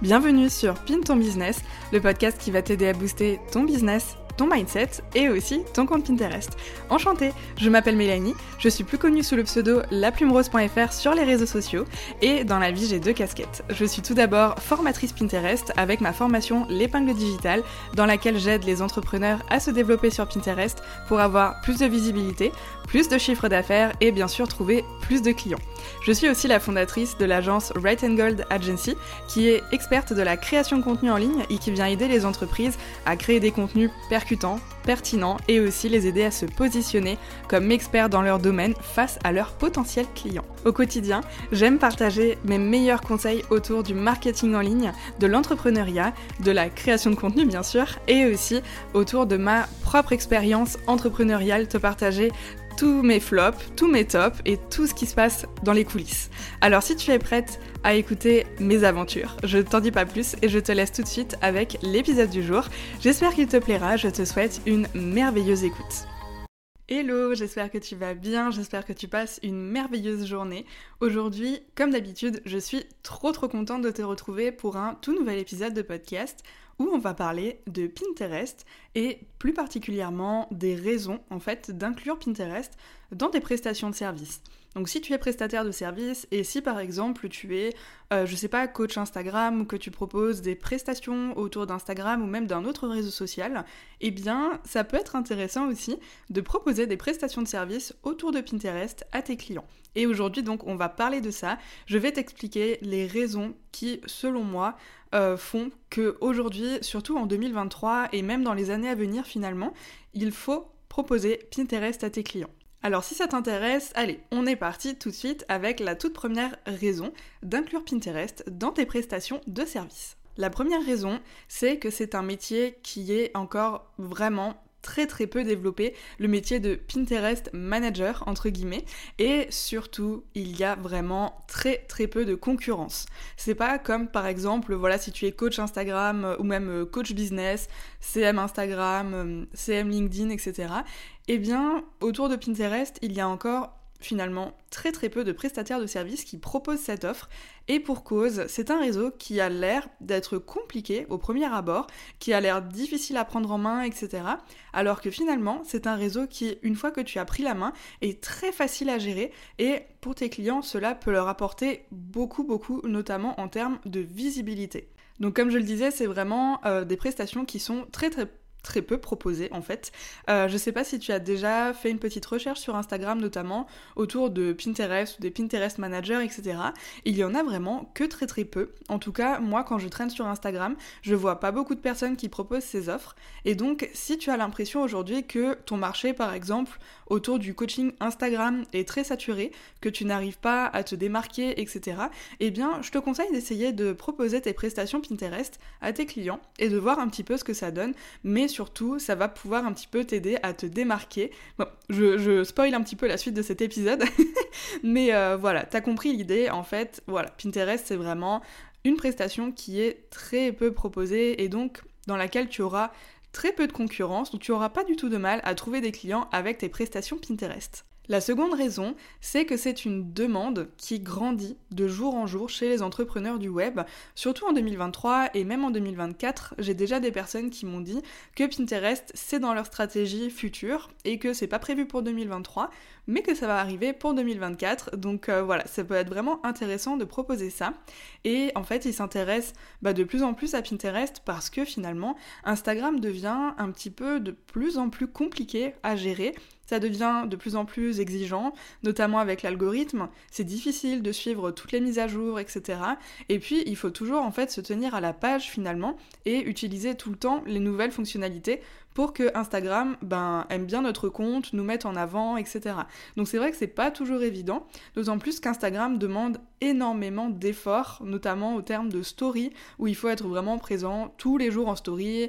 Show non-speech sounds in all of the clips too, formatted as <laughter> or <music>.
Bienvenue sur Pin ton business, le podcast qui va t'aider à booster ton business ton mindset et aussi ton compte Pinterest. Enchantée, je m'appelle Mélanie, je suis plus connue sous le pseudo laplumerose.fr sur les réseaux sociaux et dans la vie j'ai deux casquettes. Je suis tout d'abord formatrice Pinterest avec ma formation L'épingle digitale dans laquelle j'aide les entrepreneurs à se développer sur Pinterest pour avoir plus de visibilité, plus de chiffres d'affaires et bien sûr trouver plus de clients. Je suis aussi la fondatrice de l'agence Right and Gold Agency qui est experte de la création de contenu en ligne et qui vient aider les entreprises à créer des contenus percutants pertinent et aussi les aider à se positionner comme experts dans leur domaine face à leurs potentiels clients. Au quotidien, j'aime partager mes meilleurs conseils autour du marketing en ligne, de l'entrepreneuriat, de la création de contenu bien sûr, et aussi autour de ma propre expérience entrepreneuriale, te partager tous mes flops, tous mes tops et tout ce qui se passe dans les coulisses. Alors si tu es prête à écouter mes aventures, je t'en dis pas plus et je te laisse tout de suite avec l'épisode du jour. J'espère qu'il te plaira, je te souhaite une merveilleuse écoute. Hello, j'espère que tu vas bien, j'espère que tu passes une merveilleuse journée. Aujourd'hui, comme d'habitude, je suis trop trop contente de te retrouver pour un tout nouvel épisode de podcast où on va parler de Pinterest et plus particulièrement des raisons en fait d'inclure Pinterest dans tes prestations de services. Donc si tu es prestataire de service et si par exemple tu es, euh, je sais pas, coach Instagram ou que tu proposes des prestations autour d'Instagram ou même d'un autre réseau social, eh bien ça peut être intéressant aussi de proposer des prestations de service autour de Pinterest à tes clients. Et aujourd'hui donc on va parler de ça. Je vais t'expliquer les raisons qui, selon moi, euh, font que aujourd'hui, surtout en 2023 et même dans les années à venir finalement, il faut proposer Pinterest à tes clients. Alors si ça t'intéresse, allez, on est parti tout de suite avec la toute première raison d'inclure Pinterest dans tes prestations de service. La première raison, c'est que c'est un métier qui est encore vraiment très très peu développé, le métier de Pinterest manager entre guillemets, et surtout il y a vraiment très très peu de concurrence. C'est pas comme par exemple, voilà, si tu es coach Instagram euh, ou même euh, coach business, CM Instagram, euh, CM LinkedIn, etc. Eh bien, autour de Pinterest, il y a encore finalement très très peu de prestataires de services qui proposent cette offre et pour cause, c'est un réseau qui a l'air d'être compliqué au premier abord, qui a l'air difficile à prendre en main, etc. Alors que finalement, c'est un réseau qui, une fois que tu as pris la main, est très facile à gérer et pour tes clients, cela peut leur apporter beaucoup beaucoup, notamment en termes de visibilité. Donc comme je le disais, c'est vraiment euh, des prestations qui sont très très très peu proposé en fait. Euh, je sais pas si tu as déjà fait une petite recherche sur Instagram notamment autour de Pinterest ou des Pinterest managers, etc. Il y en a vraiment que très très peu. En tout cas, moi quand je traîne sur Instagram, je vois pas beaucoup de personnes qui proposent ces offres. Et donc, si tu as l'impression aujourd'hui que ton marché, par exemple, autour du coaching Instagram est très saturé, que tu n'arrives pas à te démarquer, etc., eh bien, je te conseille d'essayer de proposer tes prestations Pinterest à tes clients et de voir un petit peu ce que ça donne. Mais surtout, ça va pouvoir un petit peu t'aider à te démarquer. Je, je, spoil un petit peu la suite de cet épisode, <laughs> mais euh, voilà, t'as compris l'idée. En fait, voilà, Pinterest, c'est vraiment une prestation qui est très peu proposée et donc dans laquelle tu auras très peu de concurrence, donc tu n'auras pas du tout de mal à trouver des clients avec tes prestations Pinterest. La seconde raison, c'est que c'est une demande qui grandit de jour en jour chez les entrepreneurs du web, surtout en 2023 et même en 2024. J'ai déjà des personnes qui m'ont dit que Pinterest c'est dans leur stratégie future et que c'est pas prévu pour 2023, mais que ça va arriver pour 2024. Donc euh, voilà, ça peut être vraiment intéressant de proposer ça. Et en fait, ils s'intéressent bah, de plus en plus à Pinterest parce que finalement, Instagram devient un petit peu de plus en plus compliqué à gérer ça devient de plus en plus exigeant, notamment avec l'algorithme. C'est difficile de suivre toutes les mises à jour, etc. Et puis, il faut toujours en fait se tenir à la page finalement et utiliser tout le temps les nouvelles fonctionnalités pour que Instagram ben, aime bien notre compte, nous mette en avant, etc. Donc c'est vrai que c'est pas toujours évident, d'autant plus qu'Instagram demande énormément d'efforts, notamment au terme de story, où il faut être vraiment présent tous les jours en story,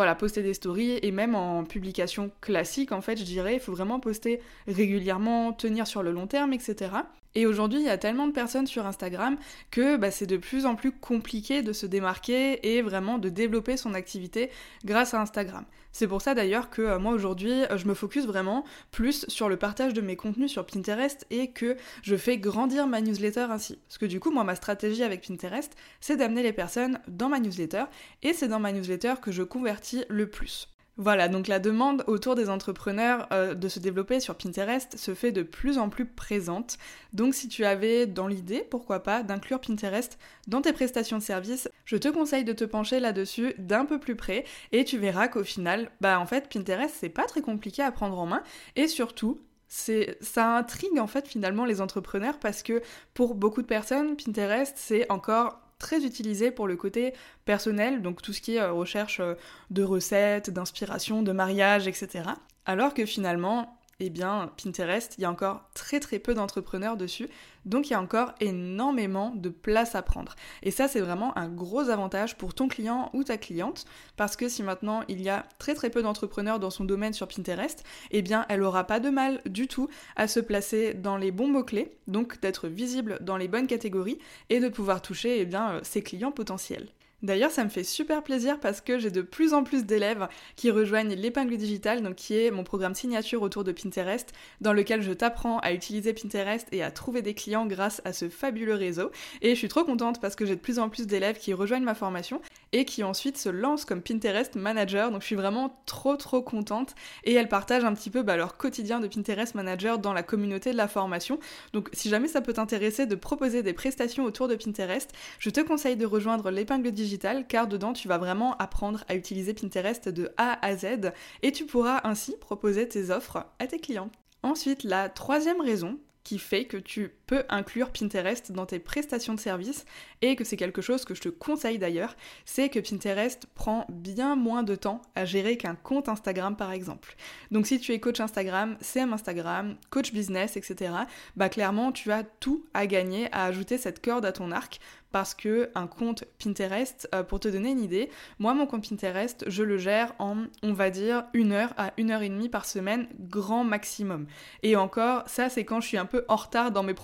voilà, poster des stories et même en publication classique, en fait, je dirais, il faut vraiment poster régulièrement, tenir sur le long terme, etc. Et aujourd'hui, il y a tellement de personnes sur Instagram que bah, c'est de plus en plus compliqué de se démarquer et vraiment de développer son activité grâce à Instagram. C'est pour ça d'ailleurs que euh, moi aujourd'hui, euh, je me focus vraiment plus sur le partage de mes contenus sur Pinterest et que je fais grandir ma newsletter ainsi. Parce que du coup, moi, ma stratégie avec Pinterest, c'est d'amener les personnes dans ma newsletter et c'est dans ma newsletter que je convertis le plus. Voilà, donc la demande autour des entrepreneurs euh, de se développer sur Pinterest se fait de plus en plus présente. Donc si tu avais dans l'idée, pourquoi pas, d'inclure Pinterest dans tes prestations de services, je te conseille de te pencher là-dessus d'un peu plus près et tu verras qu'au final, bah en fait Pinterest c'est pas très compliqué à prendre en main et surtout c'est ça intrigue en fait finalement les entrepreneurs parce que pour beaucoup de personnes Pinterest c'est encore très utilisé pour le côté personnel, donc tout ce qui est euh, recherche euh, de recettes, d'inspiration, de mariage, etc. Alors que finalement, eh bien, Pinterest, il y a encore très très peu d'entrepreneurs dessus, donc il y a encore énormément de place à prendre. Et ça, c'est vraiment un gros avantage pour ton client ou ta cliente, parce que si maintenant il y a très très peu d'entrepreneurs dans son domaine sur Pinterest, eh bien, elle aura pas de mal du tout à se placer dans les bons mots-clés, donc d'être visible dans les bonnes catégories et de pouvoir toucher eh bien, euh, ses clients potentiels. D'ailleurs, ça me fait super plaisir parce que j'ai de plus en plus d'élèves qui rejoignent l'épingle digitale, qui est mon programme signature autour de Pinterest, dans lequel je t'apprends à utiliser Pinterest et à trouver des clients grâce à ce fabuleux réseau. Et je suis trop contente parce que j'ai de plus en plus d'élèves qui rejoignent ma formation et qui ensuite se lancent comme Pinterest manager. Donc je suis vraiment trop trop contente et elles partagent un petit peu bah, leur quotidien de Pinterest manager dans la communauté de la formation. Donc si jamais ça peut t'intéresser de proposer des prestations autour de Pinterest, je te conseille de rejoindre l'épingle digitale car dedans tu vas vraiment apprendre à utiliser Pinterest de A à Z et tu pourras ainsi proposer tes offres à tes clients. Ensuite, la troisième raison qui fait que tu inclure Pinterest dans tes prestations de services et que c'est quelque chose que je te conseille d'ailleurs, c'est que Pinterest prend bien moins de temps à gérer qu'un compte Instagram par exemple. Donc si tu es coach Instagram, CM Instagram, coach business, etc., bah clairement tu as tout à gagner à ajouter cette corde à ton arc parce que un compte Pinterest, euh, pour te donner une idée, moi mon compte Pinterest, je le gère en, on va dire, une heure à une heure et demie par semaine, grand maximum. Et encore, ça c'est quand je suis un peu en retard dans mes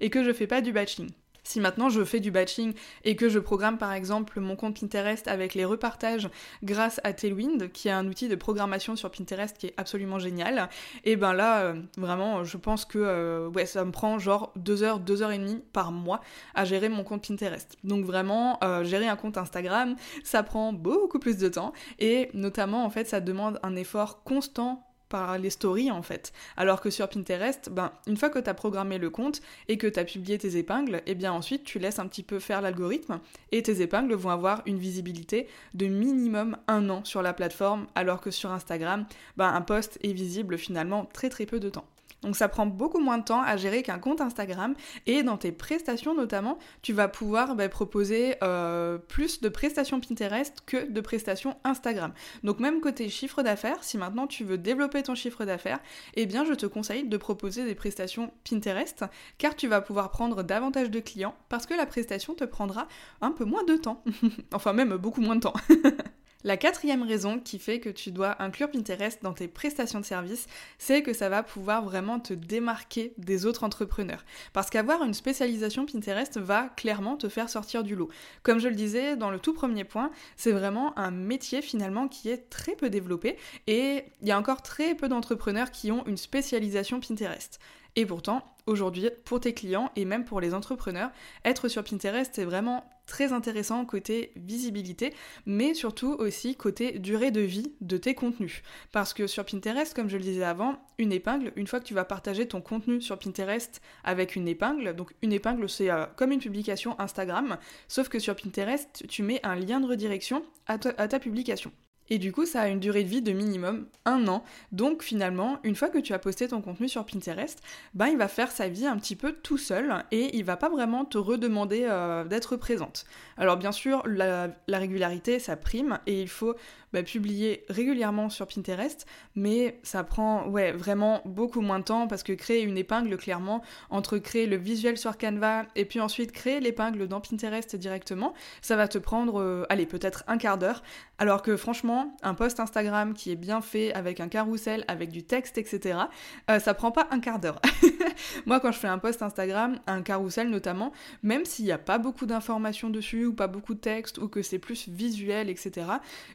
et que je fais pas du batching. Si maintenant je fais du batching et que je programme par exemple mon compte Pinterest avec les repartages grâce à Tailwind, qui est un outil de programmation sur Pinterest qui est absolument génial, et ben là, euh, vraiment, je pense que euh, ça me prend genre 2 heures, 2 heures et demie par mois à gérer mon compte Pinterest. Donc vraiment, euh, gérer un compte Instagram, ça prend beaucoup plus de temps et notamment en fait, ça demande un effort constant par les stories en fait. Alors que sur Pinterest, ben, une fois que tu as programmé le compte et que tu as publié tes épingles, et eh bien ensuite tu laisses un petit peu faire l'algorithme et tes épingles vont avoir une visibilité de minimum un an sur la plateforme, alors que sur Instagram, ben, un post est visible finalement très très peu de temps. Donc ça prend beaucoup moins de temps à gérer qu'un compte Instagram et dans tes prestations notamment, tu vas pouvoir bah, proposer euh, plus de prestations Pinterest que de prestations Instagram. Donc même côté chiffre d'affaires, si maintenant tu veux développer ton chiffre d'affaires, eh bien je te conseille de proposer des prestations Pinterest car tu vas pouvoir prendre davantage de clients parce que la prestation te prendra un peu moins de temps. <laughs> enfin même beaucoup moins de temps. <laughs> La quatrième raison qui fait que tu dois inclure Pinterest dans tes prestations de services, c'est que ça va pouvoir vraiment te démarquer des autres entrepreneurs. Parce qu'avoir une spécialisation Pinterest va clairement te faire sortir du lot. Comme je le disais dans le tout premier point, c'est vraiment un métier finalement qui est très peu développé et il y a encore très peu d'entrepreneurs qui ont une spécialisation Pinterest. Et pourtant, aujourd'hui, pour tes clients et même pour les entrepreneurs, être sur Pinterest, c'est vraiment très intéressant côté visibilité, mais surtout aussi côté durée de vie de tes contenus. Parce que sur Pinterest, comme je le disais avant, une épingle, une fois que tu vas partager ton contenu sur Pinterest avec une épingle, donc une épingle c'est euh, comme une publication Instagram, sauf que sur Pinterest, tu mets un lien de redirection à ta publication. Et du coup, ça a une durée de vie de minimum un an. Donc finalement, une fois que tu as posté ton contenu sur Pinterest, ben il va faire sa vie un petit peu tout seul et il va pas vraiment te redemander euh, d'être présente. Alors bien sûr, la, régularité, ça prime et il faut bah, publier régulièrement sur Pinterest, mais ça prend ouais, vraiment beaucoup moins de temps parce que créer une épingle, clairement, entre créer le visuel sur Canva et puis ensuite créer l'épingle dans Pinterest directement, ça va te prendre, euh, allez, peut-être un quart d'heure, alors que franchement, un post Instagram qui est bien fait avec un carrousel, avec du texte, etc., euh, ça prend pas un quart d'heure. <laughs> Moi, quand je fais un post Instagram, un carrousel notamment, même s'il n'y a pas beaucoup d'informations dessus ou pas beaucoup de texte ou que c'est plus visuel, etc.,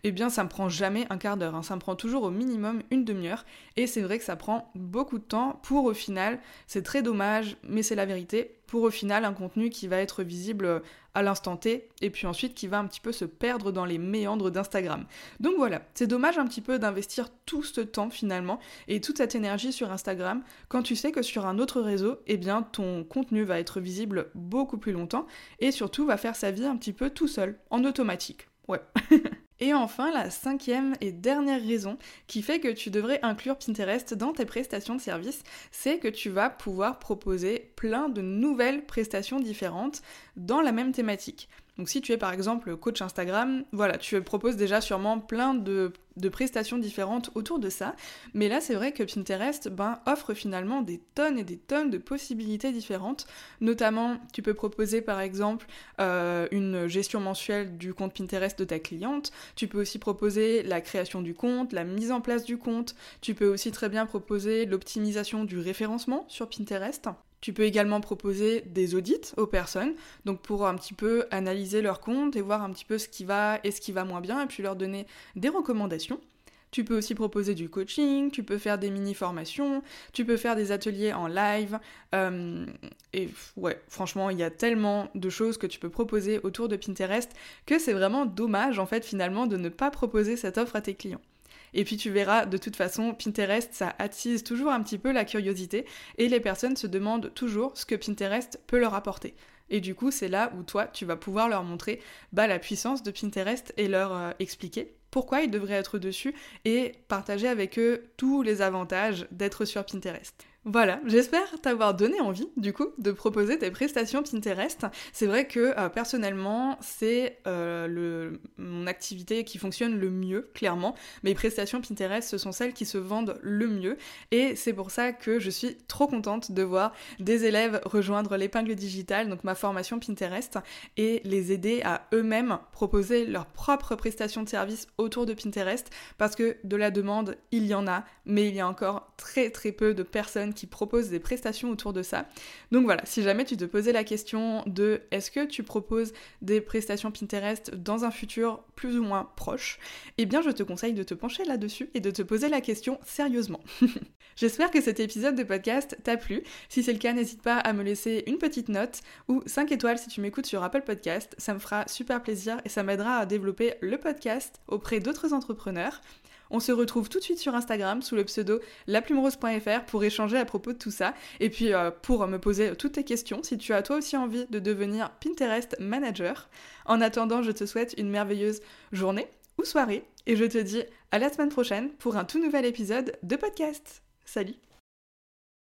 eh bien, ça me prend jamais un quart d'heure. Hein. Ça me prend toujours au minimum une demi-heure. Et c'est vrai que ça prend beaucoup de temps pour au final, c'est très dommage, mais c'est la vérité, pour au final un contenu qui va être visible à l'instant T et puis ensuite qui va un petit peu se perdre dans les méandres d'Instagram. Donc voilà, c'est dommage un petit peu d'investir tout ce temps finalement et toute cette énergie sur Instagram quand tu sais que sur un autre réseau, eh bien ton contenu va être visible beaucoup plus longtemps et surtout va faire sa vie un petit peu tout seul, en automatique. Ouais. <laughs> Et enfin, la cinquième et dernière raison qui fait que tu devrais inclure Pinterest dans tes prestations de service, c'est que tu vas pouvoir proposer plein de nouvelles prestations différentes dans la même thématique. Donc si tu es par exemple coach Instagram, voilà, tu proposes déjà sûrement plein de, prestations différentes autour de ça. Mais là, c'est vrai que Pinterest ben, offre finalement des tonnes et des tonnes de possibilités différentes. Notamment, tu peux proposer par exemple euh, une gestion mensuelle du compte Pinterest de ta cliente. Tu peux aussi proposer la création du compte, la mise en place du compte. Tu peux aussi très bien proposer l'optimisation du référencement sur Pinterest. Tu peux également proposer des audits aux personnes, donc pour un petit peu analyser leur compte et voir un petit peu ce qui va et ce qui va moins bien, et puis leur donner des recommandations. Tu peux aussi proposer du coaching, tu peux faire des mini-formations, tu peux faire des ateliers en live. Euh, et ouais, franchement, il y a tellement de choses que tu peux proposer autour de Pinterest que c'est vraiment dommage en fait finalement de ne pas proposer cette offre à tes clients. Et puis tu verras, de toute façon, Pinterest, ça attise toujours un petit peu la curiosité et les personnes se demandent toujours ce que Pinterest peut leur apporter. Et du coup, c'est là où toi, tu vas pouvoir leur montrer bah, la puissance de Pinterest et leur euh, expliquer pourquoi ils devraient être dessus et partager avec eux tous les avantages d'être sur Pinterest. Voilà, j'espère t'avoir donné envie, du coup, de proposer tes prestations Pinterest. C'est vrai que euh, personnellement, c'est euh, mon activité qui fonctionne le mieux, clairement. Mes prestations Pinterest, ce sont celles qui se vendent le mieux. Et c'est pour ça que je suis trop contente de voir des élèves rejoindre l'épingle digitale, donc ma formation Pinterest, et les aider à eux-mêmes proposer leurs propres prestations de service autour de Pinterest, parce que de la demande, il y en a, mais il y a encore très très peu de qui proposent des prestations autour de ça. Donc voilà, si jamais tu te posais la question de est-ce que tu proposes des prestations Pinterest dans un futur plus ou moins proche, eh bien je te conseille de te pencher là-dessus et de te poser la question sérieusement. <laughs> J'espère que cet épisode de podcast t'a plu. Si c'est le cas, n'hésite pas à me laisser une petite note ou 5 étoiles si tu m'écoutes sur Apple Podcast. Ça me fera super plaisir et ça m'aidera à développer le podcast auprès d'autres entrepreneurs. On se retrouve tout de suite sur Instagram sous le pseudo laplumerose.fr pour échanger à propos de tout ça et puis euh, pour me poser toutes tes questions si tu as toi aussi envie de devenir Pinterest manager. En attendant, je te souhaite une merveilleuse journée ou soirée et je te dis à la semaine prochaine pour un tout nouvel épisode de podcast. Salut